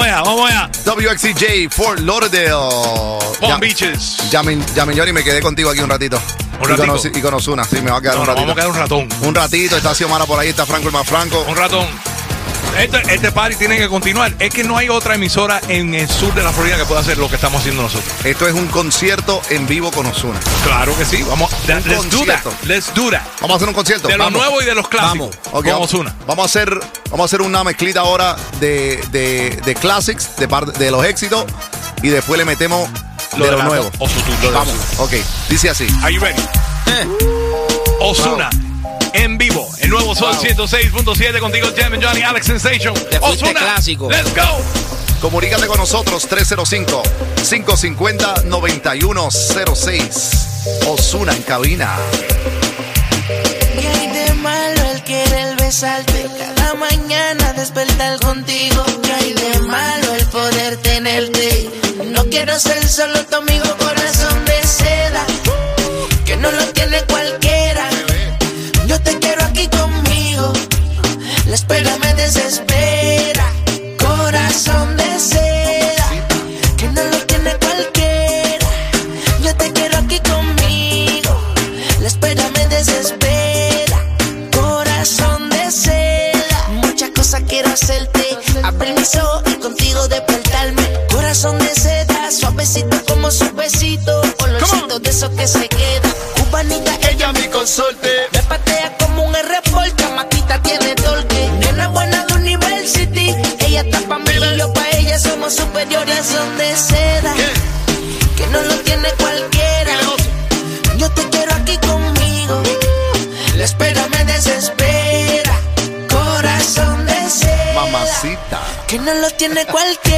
Vamos allá, vamos allá. WXCJ, Fort Lauderdale. Palm Ya- Beaches. Llamen, llamen, Johnny, me quedé contigo aquí un ratito. ¿Un y? Osi- y con Ozuna, sí, me va a quedar No, un ratito. vamos a quedar un ratón. Un ratito, está Xiomara por ahí, está Franco el más Franco. Un ratón. Este, este party tiene que continuar. Es que no hay otra emisora en el sur de la Florida que pueda hacer lo que estamos haciendo nosotros. Esto es un concierto en vivo con Ozuna. Claro que sí. Vamos. Let's do that. concierto. Let's do that. Vamos a hacer un concierto. De lo nuevo y de los clásicos. Vamos, Ozuna. vamos a hacer, vamos a hacer una mezclita ahora de, de, de classics, de, par- de los éxitos, y después le metemos Lo de de lo nuevo. Osu- lo de Vamos, ok. Dice así. Are you ready? Ozuna. En vivo, el nuevo Sol 106.7 contigo, Jam and Johnny, Alex Sensation. Ozuna, clásico. Let's go. Comunícate con nosotros 305-550-9106. Osuna en cabina. ¿Qué hay de malo el querer besarte? Cada mañana despertar contigo. ¿Qué hay de malo el poder tenerte? No quiero ser solo tu amigo, corazón de seda. Tiene cualquiera.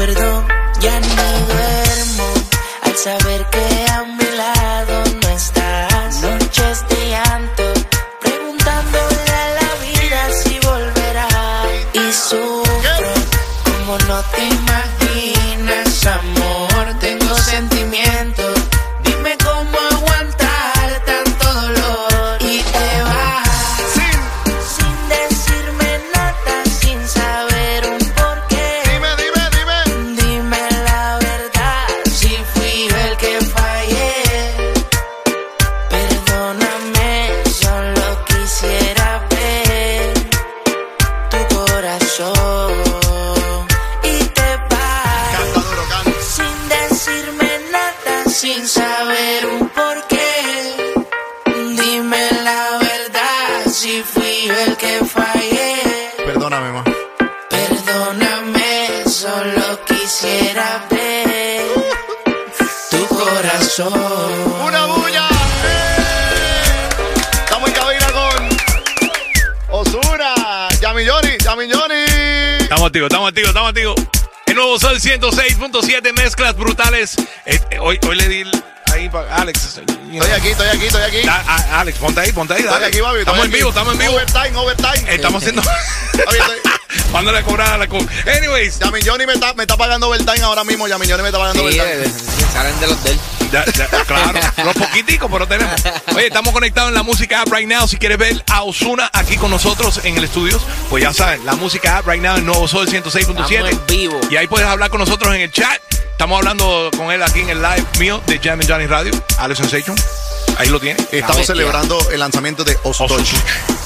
Perdón. Activos, estamos activos. El nuevo Sol 106.7, mezclas brutales. Eh, eh, hoy, hoy le di ahí para Alex. you know. Estoy aquí, estoy aquí, estoy aquí. Da- a- Alex, ponte ahí, ponte ahí. Estoy dale. aquí, papi. estoy Estamos en aquí. vivo, estamos en vivo. Overtime, overtime. Estamos haciendo. Mándale a cobrar a la co. Anyways, Yami Johnny me está, me está pagando overtime ahora mismo. Yami Johnny me está pagando Sí, overtime. eh, salen de los del. Ya, ya, claro, los poquiticos, pero tenemos. Oye, estamos conectados en la música app right now. Si quieres ver a Osuna aquí con nosotros en el estudio, pues ya saben, la música app right now en Nuevo Sol 106.7. Estamos en vivo. Y ahí puedes hablar con nosotros en el chat. Estamos hablando con él aquí en el live mío de Jam and Johnny Radio, Alex Sensation. Ahí lo tiene. Estamos celebrando el lanzamiento de Osutochi.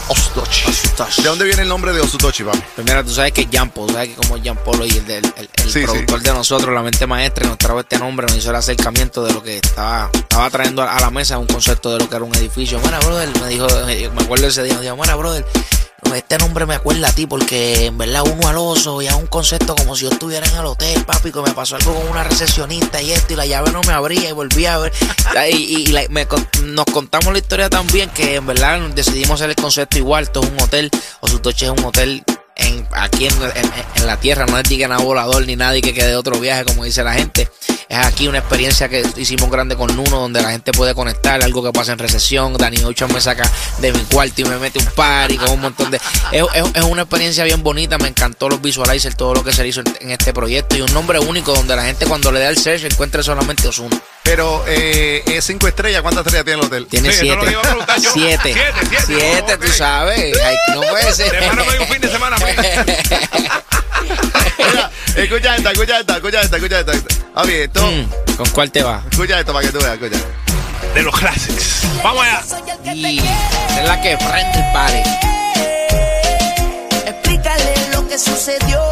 Osutochi. ¿De dónde viene el nombre de Osutochi, papi? Primero, tú sabes que es Jampo, tú sabes que como Jean Polo y el, del- el, el Sí, productor de nosotros, la mente maestra, nos trajo este nombre, nos hizo el acercamiento de lo que estaba, estaba trayendo a, la mesa, un concepto de lo que era un edificio. Bueno, brother, me dijo, me acuerdo ese día, me dijo, bueno, brother, este nombre me acuerda a ti porque en verdad uno al oso y a un concepto como si yo estuviera en el hotel, papi, que me pasó algo con una recepcionista y esto y la llave no me abría y volví a ver. Y, y- y la- me nos contamos la historia también que en verdad decidimos hacer el concepto igual, esto es un hotel, o su toche es un hotel en, aquí en, en- en la tierra, no es diga nada volador ni nadie que quede de otro viaje, como dice la gente. Es aquí una experiencia que hicimos grande con Nuno, donde la gente puede conectar, algo que pasa en recesión. Dani Ocho me saca de mi cuarto y me mete un party con un montón de. Es, una experiencia bien bonita, me encantó los visualizers, todo lo que se hizo en, en este proyecto y un nombre único donde la gente cuando le da el search encuentra solamente Osuna. Pero eh, es cinco estrellas. ¿Cuántas estrellas tiene el hotel? Tiene Sí, eso es lo siete. iba a preguntar yo. siete. Siete, siete. Siete, tú sabes. Ay, no puede ser. Sepárame un fin de semana, pues. Mira, escucha esta, escucha esta, escucha esta, escucha esta. Papi, esto, Mm, ¿Con cuál te va? escucha esto para que tú veas, escucha. De los classics. Vamos allá. Y es la que prende el party. Explícale lo que sucedió.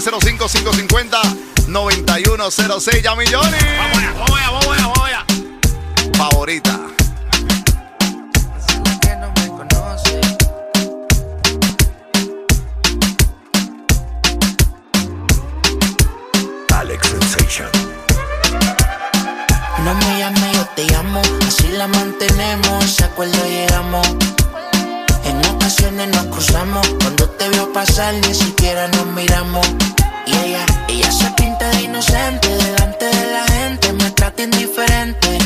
305-550-9106. Yami Johnny. Vamos allá, vamos allá, vamos allá, vamos allá. Favorita. Que no me conoce. Alex Sensation. No me llame, yo te llamo. Así la mantenemos, ese acuerdo llegamos. Nos cruzamos. Cuando te veo pasar, ni siquiera nos miramos. Y ella, ella se pinta de inocente. Delante de la gente, me trata indiferente.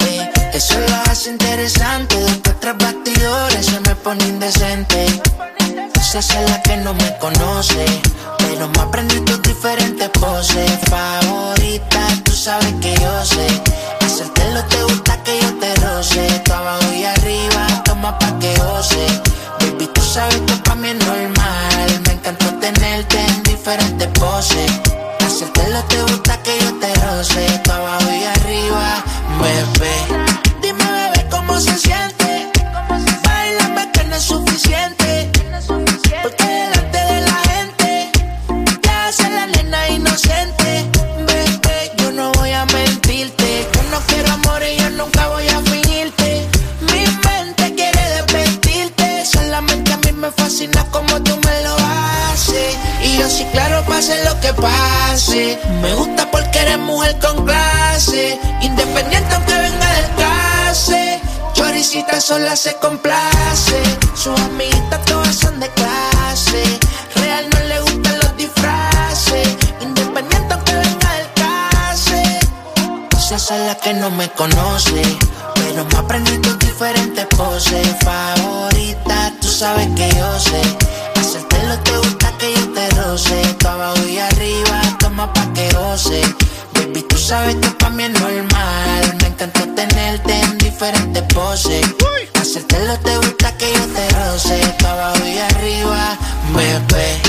Eh, eso lo hace interesante. Después tras bastidores se me pone indecente. Esa es la que no me conoce. Pero me aprendí tus diferentes poses. Favorita, tú sabes que yo sé. Hacértelo te gusta que yo te roce. Tú abajo y arriba, toma pa' que goce. Baby, tú sabes que para mí es normal. Me encantó tenerte en diferentes poses. Hacértelo te gusta que yo te roce. Tú abajo y arriba, bebé. Dime, bebé, cómo se siente. Bailame que no es suficiente. Porque Me gusta porque eres mujer con clase. Independiente aunque venga del clase. Choricita sola se complace. Sus amiguitas todas son de clase. Real no le gustan los disfraces. Independiente aunque venga del clase. Esa es la que no me conoce. Pero me aprendí tus diferentes poses. Favorita, tú sabes que yo sé. Hacértelo te gusta roce. Tú abajo y arriba, toma pa' que goce. Baby, tú sabes que pa' mí es normal. Me encanta tenerte en diferentes poses. Hacértelo te gusta que yo te roce. Tú abajo y arriba, bebé.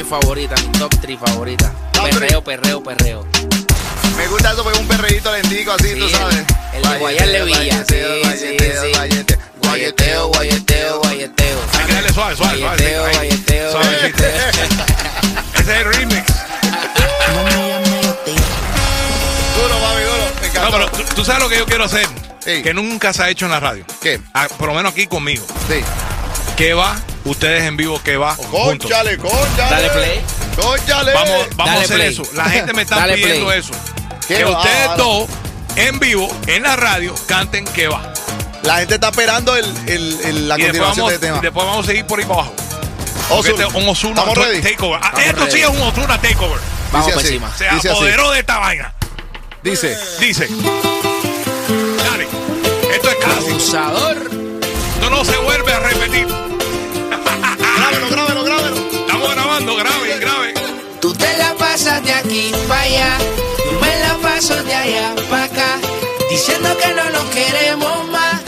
3 favoritas, mi top 3 favoritas. Perreo, perreo, perreo. Me gusta eso porque es un perreíto lentico así, sí, tú sabes. El, de Guayar Levilla. Guayeteo, guayeteo, guayeteo. Hay que darle suave, suave, guayeteo, suave. Guayeteo, suave, guayeteo. Ese es el remix. No me llames Duro, mami, duro. Me. No, pero tú sabes lo que yo quiero hacer. Sí. Que nunca se ha hecho en la radio. ¿Qué? A, por lo menos aquí conmigo. Sí. Que va Ustedes en vivo, ¿qué va? Conchale, conchale. Dale play. Conchale. Vamos, vamos Dale a hacer play. eso. La gente me está Dale pidiendo play. eso. Qué Que ustedes bárbaro. dos, en vivo, en la radio, canten ¿Qué va? La gente está esperando el, el, el- la y continuación vamos, del tema. y después vamos a seguir por ahí para abajo. Este es un Ozuna ¿Estamos ready? takeover. Ah, Estamos esto sí es un Ozuna takeover. Vamos Dice por así. encima. Se Dice así. apoderó de esta vaina. Dice. Dice. Dale. Esto es clásico. Abusador. Esto no se vuelve a repetir. De aquí para allá, yo me la paso de allá para acá, diciendo que no nos queremos más,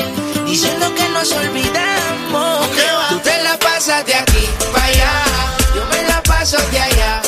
diciendo que nos olvidamos. Tú te la pasas de aquí para allá, yo me la paso de allá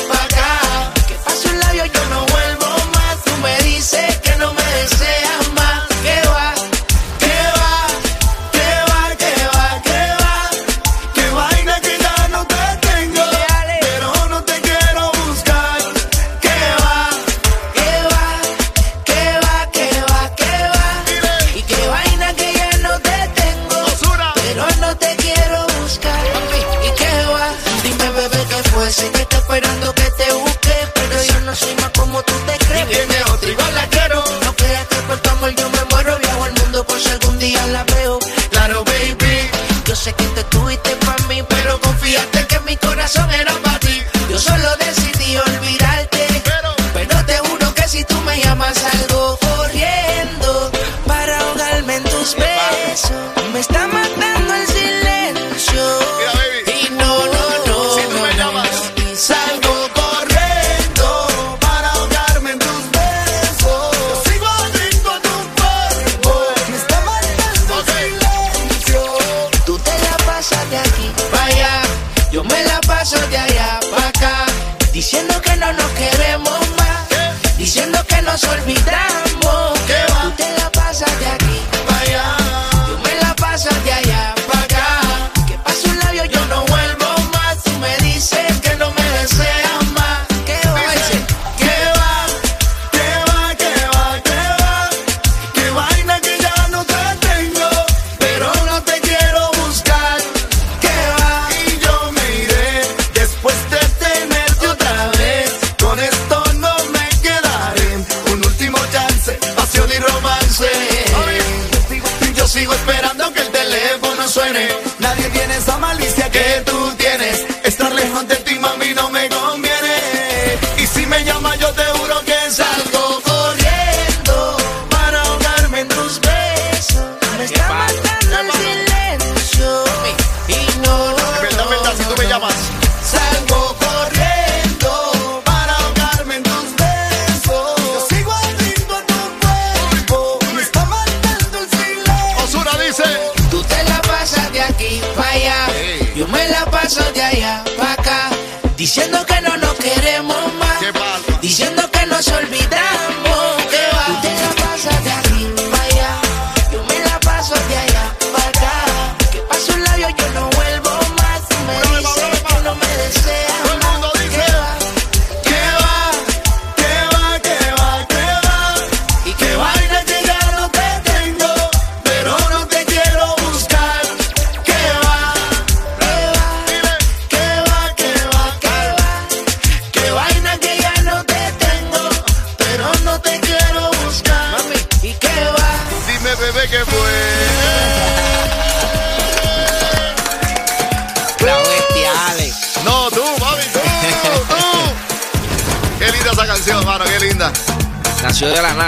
sé que te tuviste para mí, pero confiaste que mi corazón era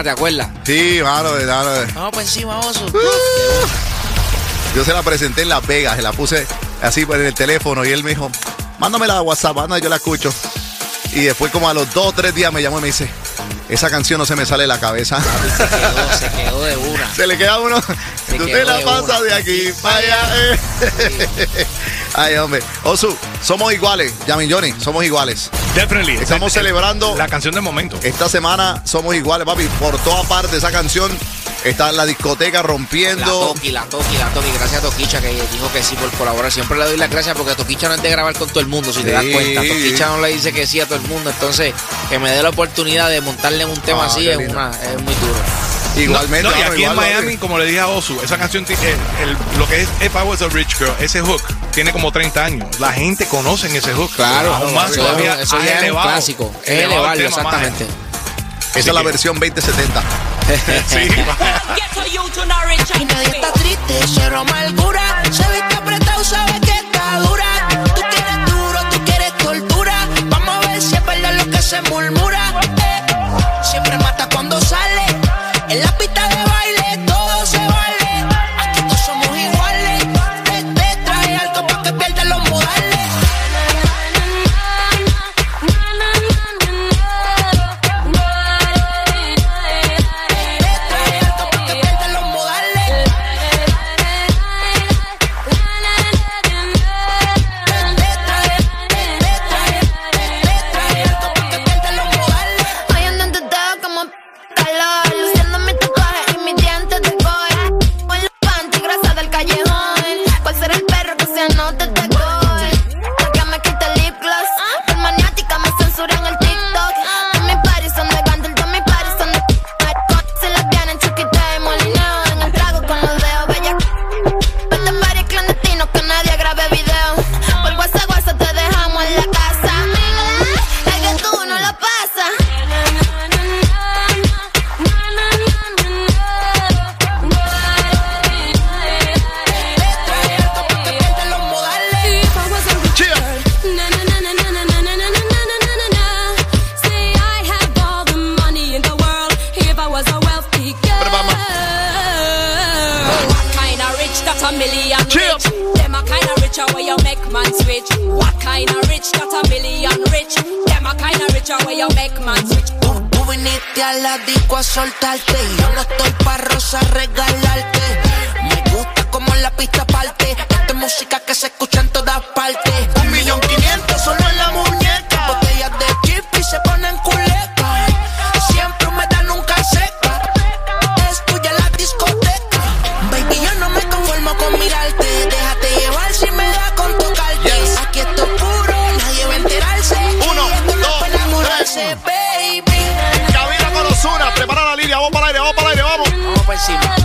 ¿te acuerdas? Sí, mano, mano. Vamos por encima, oso. Yo se la presenté en Las Vegas, se la puse así por el teléfono y él me dijo, mándamela a WhatsApp, anda, yo la escucho. Y después como a los dos o tres días me llamó y me dice, esa canción no se me sale de la cabeza. Se quedó, se quedó de una. Se le queda uno. Tú te la de pasas una. de aquí para allá. eh. Ay, hombre. Osu, somos iguales. Yamin Johnny, somos iguales. Definitely. Estamos celebrando- La canción del momento. Esta semana somos iguales, papi. Por toda parte esa canción está en la discoteca La rompiendo. Toki, la Toki, la Toki. Gracias a Toquicha que dijo que sí por colaborar. Siempre le doy las gracias porque Toquicha no es de grabar con todo el mundo, si te das cuenta. Toquicha no le dice que sí a todo el mundo. Entonces, que me dé la oportunidad de montarle un tema Ah, así es, una, es muy duro. Igualmente. No, y mano, aquí en igual. Miami, como le dije a Osu, esa canción, el- lo que es If I Was a Rich Girl, ese hook, tiene como 30 años. La gente conoce ese hook. Claro, Aún más eso, todavía es- eso ya es un clásico. Es elevado el tema más. exactamente. Esa es la versión 2070. Sí. Y nadie está triste, cero amargura. Se ve que apretado, sabe que está dura. Tú quieres duro, tú quieres tortura. Vamos a ver si es verdad lo que se murmura. Eh, Siempre mata cuando sale. En la pista a soltarte yo no estoy pa' rosa regalarte. Me gusta como la pista parte. Esta es música que se escucha en todas partes. Un millón quinientos solo en la muñeca. Botellas de chip y se ponen culeca. Siempre me dan nunca seca. Es tuya la discoteca. Baby, yo no me conformo con mirarte. Déjate llevar si me da con tocarte. Yes. Aquí esto es puro, nadie va a enterarse. Uno, Y esto no es dos, para enamorarse, tres. Prepara la línea, vamos para el aire, vamos para el aire, vamos. Vamos por encima.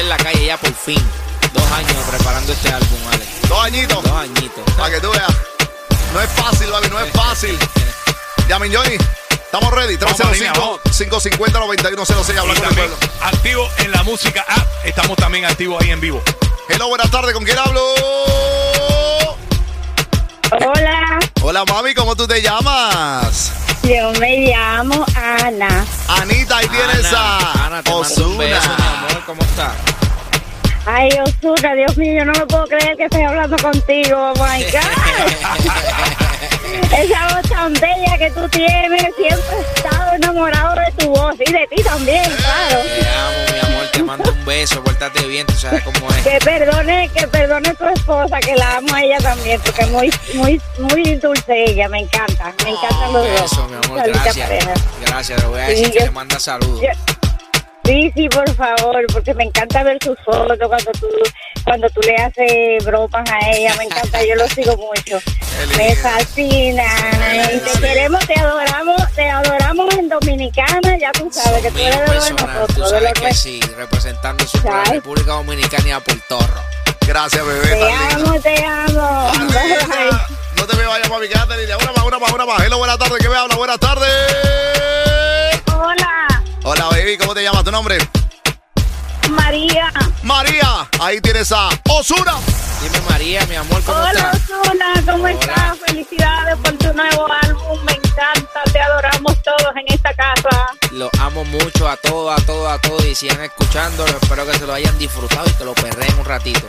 En la calle ya por fin. Dos años preparando este álbum, Ale. Dos añitos. Dos añitos. Para que tú veas. No es fácil, baby, no es fácil. Yamin Johnny, estamos ready. Vamos para la línea, vamos. 305-550-9106. Y Hablando con el pueblo. activo en la música app. Estamos también activos ahí en vivo. Hello, buenas tardes. ¿Con quién hablo? Hola, Hola, mami, ¿cómo tú te llamas? Yo me llamo Ana. Anita, ahí tienes a Ana, te mando un beso, mi Osuna. amor, ¿cómo estás? Ay, Osuna, Dios mío, yo no me puedo creer que estoy hablando contigo. Oh my God. Esa voz tan bella que tú tienes, siempre he estado enamorado de tu voz y de ti también, claro. Te amo, mi amor, te mando un beso, pórtate bien, tú sabes cómo es. Que perdone, que perdone tu esposa, que la amo a ella también, porque es muy, muy, muy dulce ella, me encanta, me encantan los Un dos. beso, mi amor, gracias. Gracias, le voy a Sí, decir que yo- le manda saludos. yo- Sí, sí, por favor, porque me encanta ver sus fotos cuando tú, cuando tú le haces bromas a ella, me encanta, yo lo sigo mucho. Me fascina, y te queremos, te adoramos, te adoramos en Dominicana, ya tú sabes que tú eres de los nosotros, de que sí, representando siempre a la. República Dominicana y a. Gracias, bebé. Te amo, te amo. No te me vayas, mami, quédate. Una más, una más, una más. Hello, buenas tardes, ¿qué me habla? Buenas tardes. Hola, Hola, baby, ¿cómo te llamas? ¿Tu nombre? María. María. Ahí tienes a Osuna. Dime, María, mi amor, ¿cómo Hola, estás? Osuna, ¿cómo Hola. estás? Felicidades por tu nuevo álbum, me encanta, te adoramos todos en esta casa. Los amo mucho a todos, a todos, a todos y sigan escuchándolo. Espero que se lo hayan disfrutado y que lo perreen un ratito.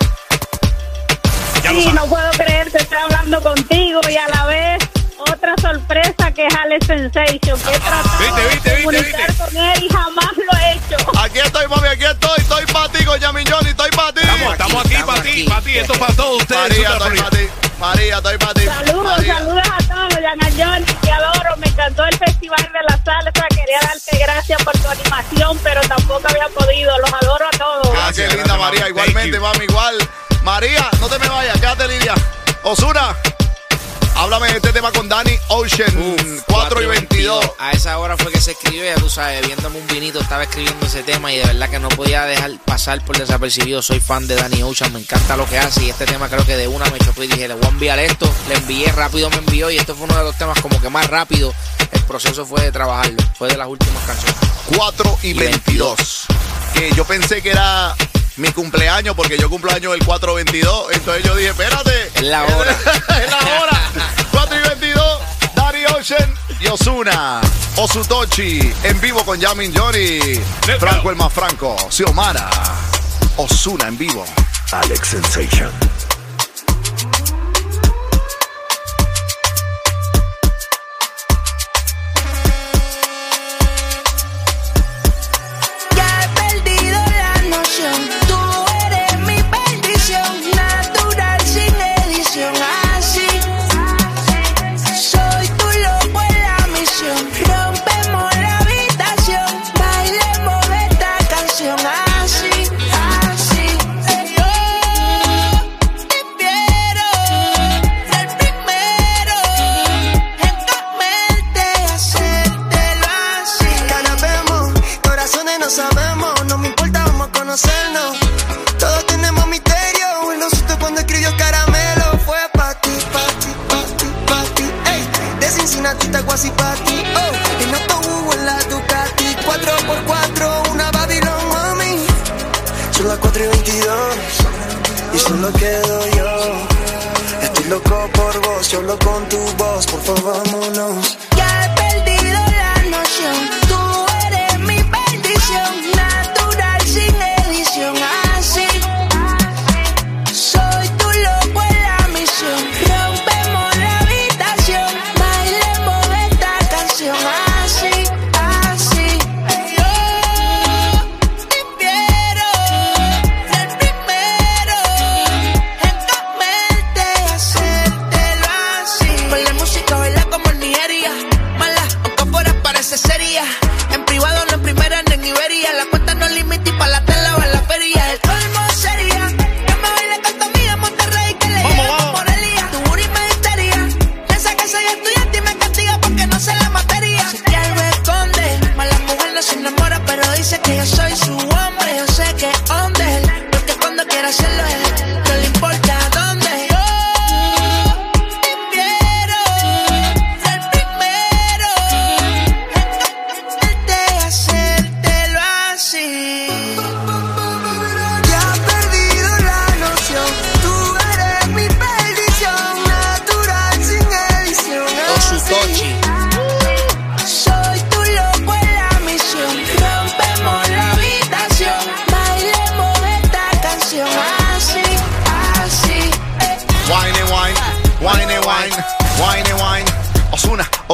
Ya Sí, no puedo creer que estoy hablando contigo y a la vez otra sorpresa que es Alex Sensation, que he tratado Viste, viste, de viste, comunicar viste. con él y jamás lo he hecho. Aquí estoy, mami, aquí estoy. Estoy para ti, con Yami Johnny, estoy para ti. Estamos, estamos aquí estamos para ti, para ti. Esto es para todos ustedes. María, estoy para ti. María, estoy para ti. Saludos, María. saludos a todos, Yana Johnny, te adoro, me encantó el Festival de la Salsa, quería darte gracias por tu animación, pero tampoco había podido, los adoro a todos. Gracias, Gracias, linda María. mami. Igualmente, mami, igual. María, no te me vayas, quédate, Lidia. Osuna, háblame de este tema con Danny Ocean. Uf, 4 y 22. A esa hora fue que se escribió, ya tú sabes, viéndome un vinito, estaba escribiendo ese tema y de verdad que no podía dejar pasar por desapercibido. Soy fan de Danny Ocean, me encanta lo que hace y este tema creo que de una me chocó y dije, le voy a enviar esto. Le envié, rápido me envió y esto fue uno de los temas como que más rápido el proceso fue de trabajarlo. Fue de las últimas canciones. 4 y Y 22. Que yo pensé que era mi cumpleaños porque yo cumplo año el 422. Entonces yo dije, espérate. Es la hora. es la hora. 4 y 22. Daddy Ocean y Osuna. Osutochi. En vivo con Yamin Johnny. Franco el más franco. Xiomara. Osuna en vivo. Alex Sensation.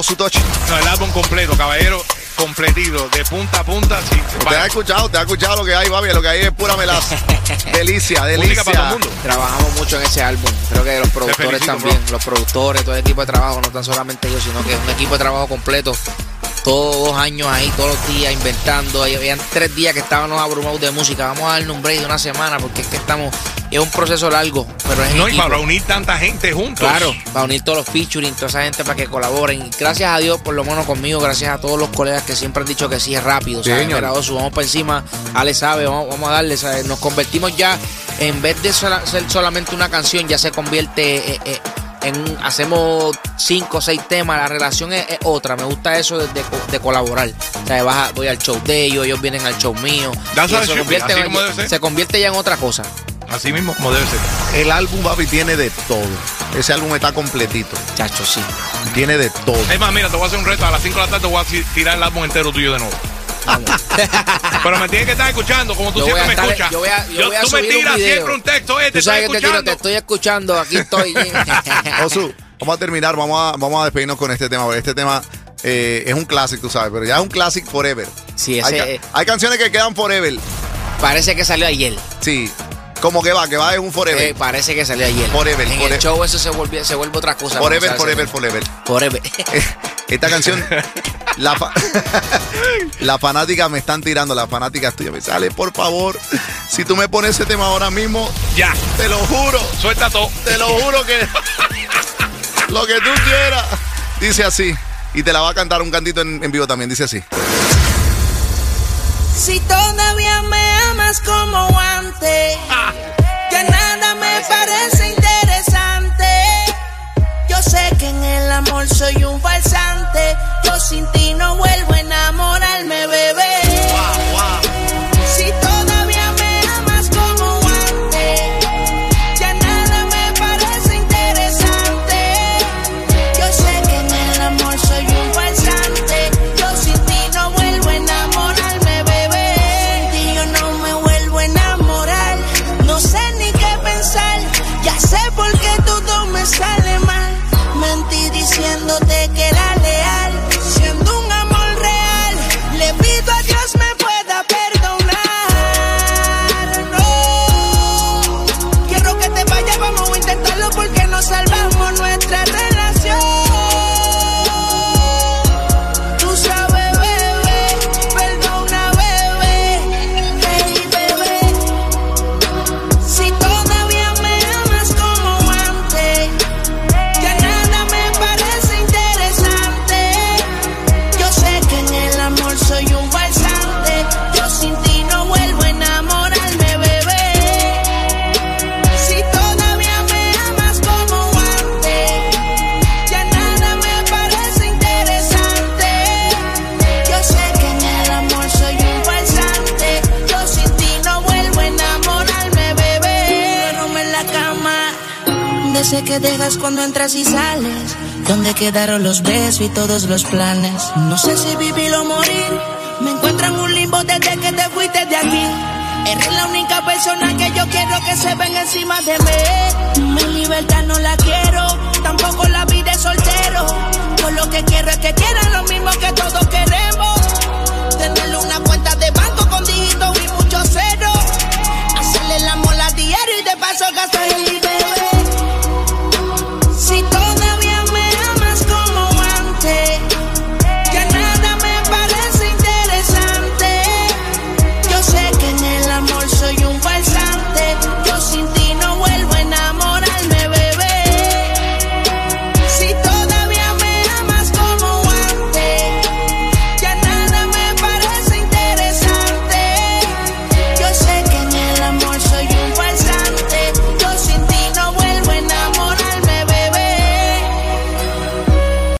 Su touch. No, el álbum completo, caballero, completito, de punta a punta. Sí, Te ha escuchado, te ha escuchado lo que hay, papi. Lo que hay es pura melaza. delicia, delicia. Música para todo el mundo. Trabajamos mucho en ese álbum. Creo que los productores felicito, también, bro. los productores, todo el equipo de trabajo, no tan solamente yo, sino que es un equipo de trabajo completo. Todos dos años ahí, todos los días inventando. Ahí Habían tres días que estábamos abrumados de música. Vamos a darle un break de una semana porque es que estamos. Es un proceso largo, pero es en No, y equipo. para unir tanta gente juntos. Claro, para unir todos los featuring, toda esa gente para que colaboren. Y gracias a Dios, por lo menos conmigo, gracias a todos los colegas que siempre han dicho que sí es rápido. Sí, ¿sabes? vamos para encima, Ale sabe, vamos, vamos a darle. ¿sabes? Nos convertimos ya, en vez de ser solamente una canción, ya se convierte eh, eh, en. hacemos cinco o seis temas, la relación es, es otra. Me gusta eso de, de co- de colaborar. O sea, vas a- voy al show de ellos, ellos vienen al show mío. Y eso convierte así en- como debe ser. se convierte ya en otra cosa. Así mismo como debe ser. El álbum, papi, tiene de todo. Ese álbum está completito. Chacho, sí. Tiene de todo. Es más, mira, te voy a hacer un reto. A las 5 de la tarde te voy a ti- tirar el álbum entero tuyo de nuevo. Pero me tienes que estar escuchando, como tú Yo voy siempre me escuchas. yo voy a- yo voy a tú me subir un tiras video. siempre un texto, eh, te Tú estoy sabes que te tiro, te escuchando. estoy escuchando, aquí estoy. Osu, vamos a terminar, vamos a, vamos a despedirnos con este tema. porque Este tema eh, es un clásico, tú sabes, pero ya es un clásico forever. Sí, hay, ese ca- hay canciones que quedan forever. parece que salió ayer. Sí. Como que va, que va es un forever. Eh, parece que salió ayer. Forever, En forever. el show eso se vuelve, se vuelve otra cosa. forever, forever, forever. Forever. Esta canción, la, fa- la fanática me están tirando, las fanáticas tuyas me sale, por favor, si tú me pones ese tema ahora mismo, Ya, te lo juro, suelta todo. te lo juro que lo que tú quieras. Dice así, y te la va a cantar un cantito en, en vivo también, dice así. Si todavía me amas como antes, ya nada me parece interesante. Yo sé que en el amor soy un falsante. Yo sin ti no vuelvo a enamorarme, quedaron los besos y todos los planes? No sé si vivir o morir. Me encuentro en un limbo desde que te fuiste de aquí. Eres la única persona que yo quiero que se venga encima de mí. Mi libertad no la quiero, tampoco la vida de soltero. Yo lo que quiero es que quieran lo mismo que todos queremos.